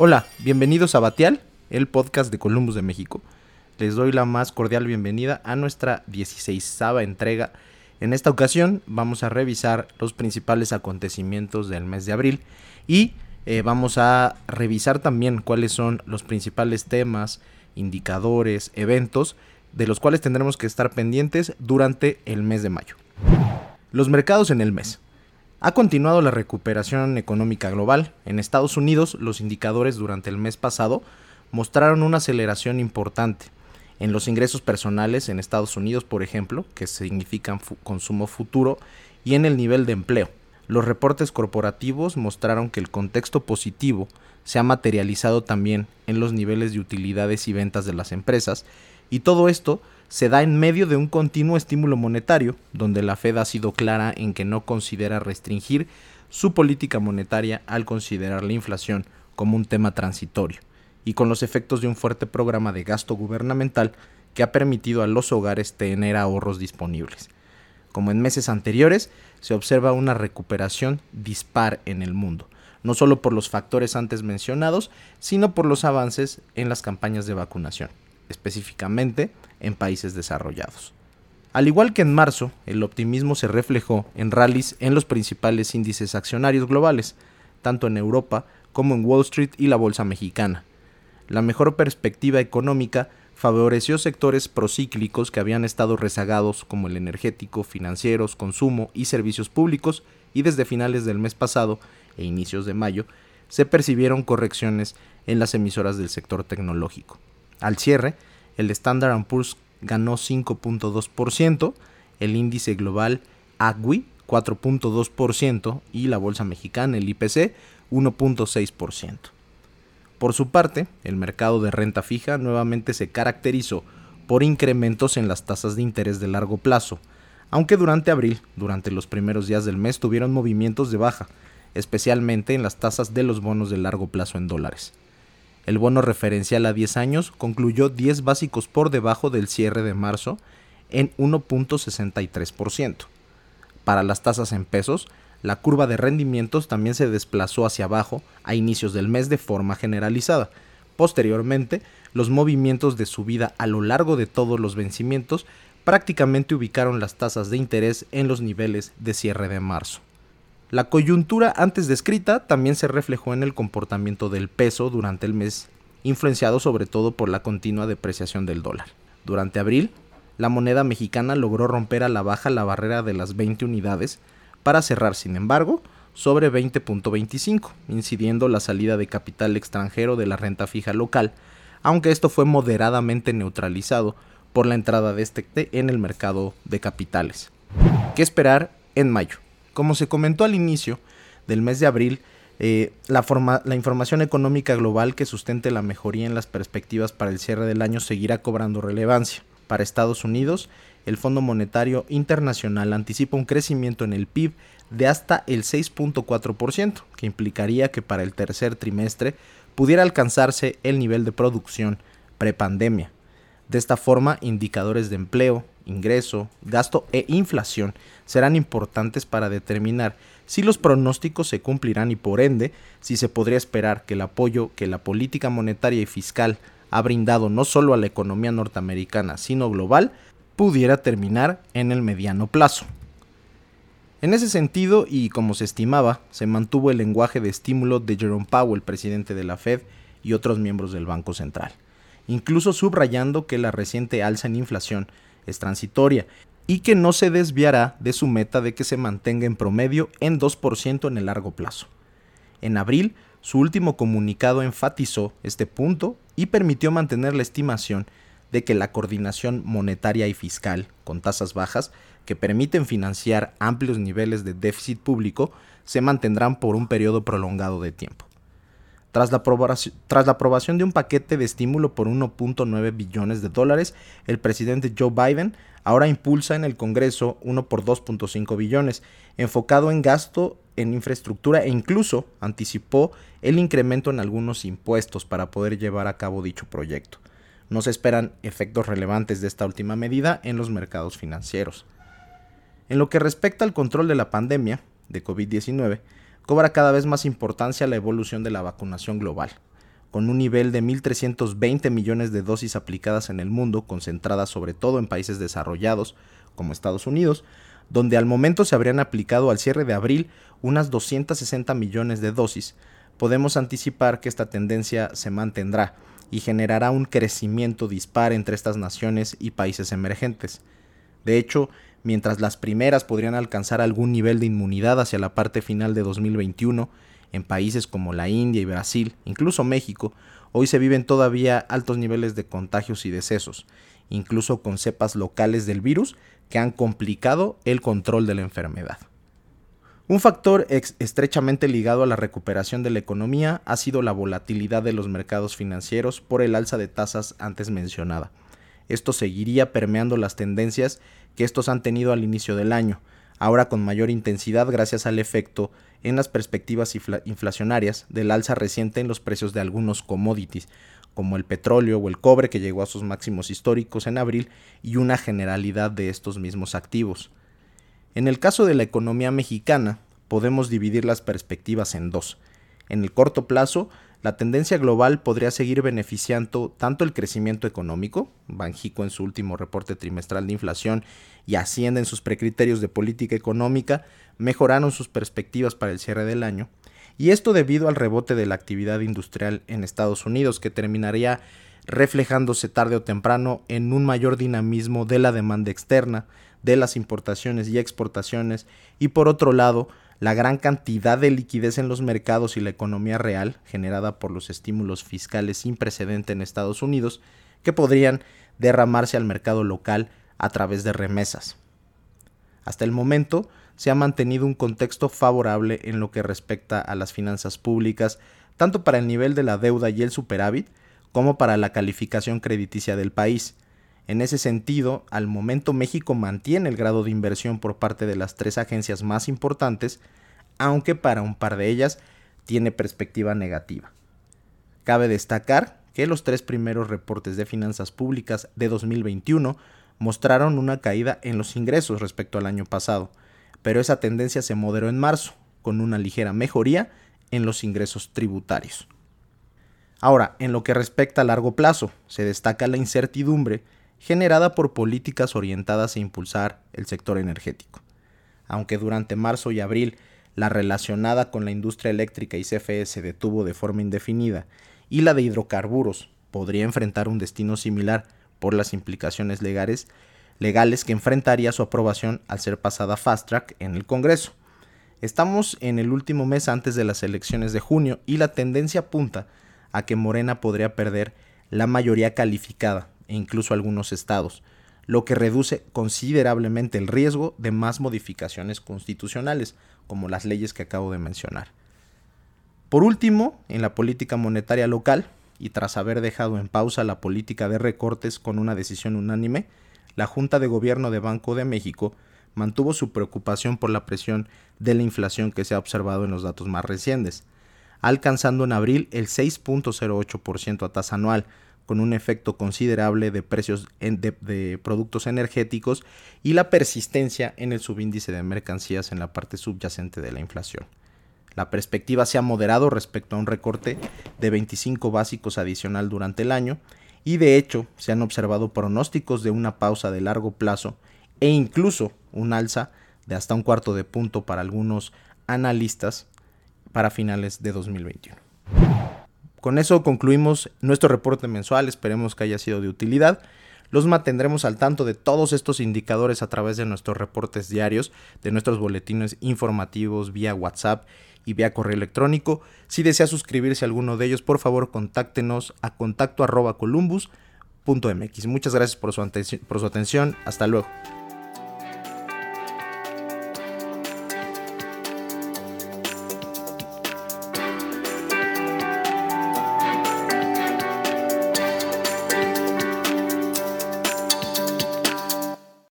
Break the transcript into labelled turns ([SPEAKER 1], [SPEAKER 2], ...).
[SPEAKER 1] Hola, bienvenidos a Batial, el podcast de Columbus de México. Les doy la más cordial bienvenida a nuestra 16 entrega. En esta ocasión vamos a revisar los principales acontecimientos del mes de abril y eh, vamos a revisar también cuáles son los principales temas, indicadores, eventos de los cuales tendremos que estar pendientes durante el mes de mayo. Los mercados en el mes. Ha continuado la recuperación económica global. En Estados Unidos, los indicadores durante el mes pasado mostraron una aceleración importante. En los ingresos personales en Estados Unidos, por ejemplo, que significan consumo futuro, y en el nivel de empleo. Los reportes corporativos mostraron que el contexto positivo se ha materializado también en los niveles de utilidades y ventas de las empresas, y todo esto se da en medio de un continuo estímulo monetario, donde la Fed ha sido clara en que no considera restringir su política monetaria al considerar la inflación como un tema transitorio, y con los efectos de un fuerte programa de gasto gubernamental que ha permitido a los hogares tener ahorros disponibles. Como en meses anteriores, se observa una recuperación dispar en el mundo, no solo por los factores antes mencionados, sino por los avances en las campañas de vacunación específicamente en países desarrollados. Al igual que en marzo, el optimismo se reflejó en rallies en los principales índices accionarios globales, tanto en Europa como en Wall Street y la Bolsa Mexicana. La mejor perspectiva económica favoreció sectores procíclicos que habían estado rezagados como el energético, financieros, consumo y servicios públicos y desde finales del mes pasado e inicios de mayo se percibieron correcciones en las emisoras del sector tecnológico. Al cierre, el Standard Poor's ganó 5.2%, el índice global AGWI 4.2% y la bolsa mexicana, el IPC, 1.6%. Por su parte, el mercado de renta fija nuevamente se caracterizó por incrementos en las tasas de interés de largo plazo, aunque durante abril, durante los primeros días del mes, tuvieron movimientos de baja, especialmente en las tasas de los bonos de largo plazo en dólares. El bono referencial a 10 años concluyó 10 básicos por debajo del cierre de marzo en 1.63%. Para las tasas en pesos, la curva de rendimientos también se desplazó hacia abajo a inicios del mes de forma generalizada. Posteriormente, los movimientos de subida a lo largo de todos los vencimientos prácticamente ubicaron las tasas de interés en los niveles de cierre de marzo. La coyuntura antes descrita también se reflejó en el comportamiento del peso durante el mes, influenciado sobre todo por la continua depreciación del dólar. Durante abril, la moneda mexicana logró romper a la baja la barrera de las 20 unidades para cerrar, sin embargo, sobre 20.25, incidiendo la salida de capital extranjero de la renta fija local, aunque esto fue moderadamente neutralizado por la entrada de este en el mercado de capitales. ¿Qué esperar en mayo? Como se comentó al inicio del mes de abril, eh, la, la, información económica global que sustente la mejoría en las perspectivas para el cierre del año seguirá cobrando relevancia. Para Estados Unidos, el Fondo Monetario Internacional anticipa un crecimiento en el PIB de hasta el 6.4%, que implicaría que para el tercer trimestre pudiera alcanzarse el nivel de producción prepandemia. De esta forma, indicadores de empleo, ingreso, gasto e inflación serán importantes para determinar si los pronósticos se cumplirán y por ende si se podría esperar que el apoyo que la política monetaria y fiscal ha brindado no solo a la economía norteamericana sino global pudiera terminar en el mediano plazo. En ese sentido, y como se estimaba, se mantuvo el lenguaje de estímulo de Jerome Powell, presidente de la Fed, y otros miembros del Banco Central, incluso subrayando que la reciente alza en inflación es transitoria y que no se desviará de su meta de que se mantenga en promedio en 2% en el largo plazo. En abril, su último comunicado enfatizó este punto y permitió mantener la estimación de que la coordinación monetaria y fiscal, con tasas bajas, que permiten financiar amplios niveles de déficit público, se mantendrán por un periodo prolongado de tiempo. Tras la, aprobación de un paquete de estímulo por 1.9 billones de dólares, el presidente Joe Biden ahora impulsa en el Congreso uno por 2.5 billones, enfocado en gasto en infraestructura e incluso anticipó el incremento en algunos impuestos para poder llevar a cabo dicho proyecto. No se esperan efectos relevantes de esta última medida en los mercados financieros. En lo que respecta al control de la pandemia de COVID-19, cobra cada vez más importancia la evolución de la vacunación global. con un nivel de 1.320 millones de dosis aplicadas en el mundo, concentradas sobre todo en países desarrollados como Estados Unidos, donde al momento se habrían aplicado al cierre de abril unas 260 millones de dosis, podemos anticipar que esta tendencia se mantendrá y generará un crecimiento dispar entre estas naciones y países emergentes. De hecho, mientras las primeras podrían alcanzar algún nivel de inmunidad hacia la parte final de 2021, en países como la India y Brasil, incluso México, hoy se viven todavía altos niveles de contagios y decesos, incluso con cepas locales del virus que han complicado el control de la enfermedad. Un factor estrechamente ligado a la recuperación de la economía ha sido la volatilidad de los mercados financieros por el alza de tasas antes mencionada. Esto seguiría permeando las tendencias que estos han tenido al inicio del año, ahora con mayor intensidad gracias al efecto en las perspectivas inflacionarias del alza reciente en los precios de algunos commodities, como el petróleo o el cobre que llegó a sus máximos históricos en abril y una generalidad de estos mismos activos. En el caso de la economía mexicana, podemos dividir las perspectivas en dos. En el corto plazo, la tendencia global podría seguir beneficiando tanto el crecimiento económico, Banjico en su último reporte trimestral de inflación y Hacienda en sus precriterios de política económica mejoraron sus perspectivas para el cierre del año, y esto debido al rebote de la actividad industrial en Estados Unidos que terminaría reflejándose tarde o temprano en un mayor dinamismo de la demanda externa, de las importaciones y exportaciones, y por otro lado, la gran cantidad de liquidez en los mercados y la economía real, generada por los estímulos fiscales sin precedente en Estados Unidos, que podrían derramarse al mercado local a través de remesas. Hasta el momento se ha mantenido un contexto favorable en lo que respecta a las finanzas públicas, tanto para el nivel de la deuda y el superávit, como para la calificación crediticia del país. En ese sentido, al momento México mantiene el grado de inversión por parte de las tres agencias más importantes, aunque para un par de ellas tiene perspectiva negativa. Cabe destacar que los tres primeros reportes de finanzas públicas de 2021 mostraron una caída en los ingresos respecto al año pasado, pero esa tendencia se moderó en marzo, con una ligera mejoría en los ingresos tributarios. Ahora, en lo que respecta a largo plazo, se destaca la incertidumbre generada por políticas orientadas a impulsar el sector energético. Aunque durante marzo y abril la relacionada con la industria eléctrica y CFE se detuvo de forma indefinida y la de hidrocarburos podría enfrentar un destino similar por las implicaciones legales, legales que enfrentaría su aprobación al ser pasada fast track en el Congreso. Estamos en el último mes antes de las elecciones de junio y la tendencia apunta a que Morena podría perder la mayoría calificada e incluso algunos estados, lo que reduce considerablemente el riesgo de más modificaciones constitucionales, como las leyes que acabo de mencionar. Por último, en la política monetaria local, y tras haber dejado en pausa la política de recortes con una decisión unánime, la Junta de Gobierno de Banco de México mantuvo su preocupación por la presión de la inflación que se ha observado en los datos más recientes, alcanzando en abril el 6.08% a tasa anual, con un efecto considerable de precios de, productos energéticos y la persistencia en el subíndice de mercancías en la parte subyacente de la inflación. La perspectiva se ha moderado respecto a un recorte de 25 básicos adicional durante el año y de hecho se han observado pronósticos de una pausa de largo plazo e incluso un alza de hasta un cuarto de punto para algunos analistas para finales de 2021 con eso concluimos nuestro reporte mensual, esperemos que haya sido de utilidad. Los mantendremos al tanto de todos estos indicadores a través de nuestros reportes diarios, de nuestros boletines informativos vía WhatsApp y vía correo electrónico. Si desea suscribirse a alguno de ellos, por favor contáctenos a contacto Muchas gracias por su, por su atención. Hasta luego.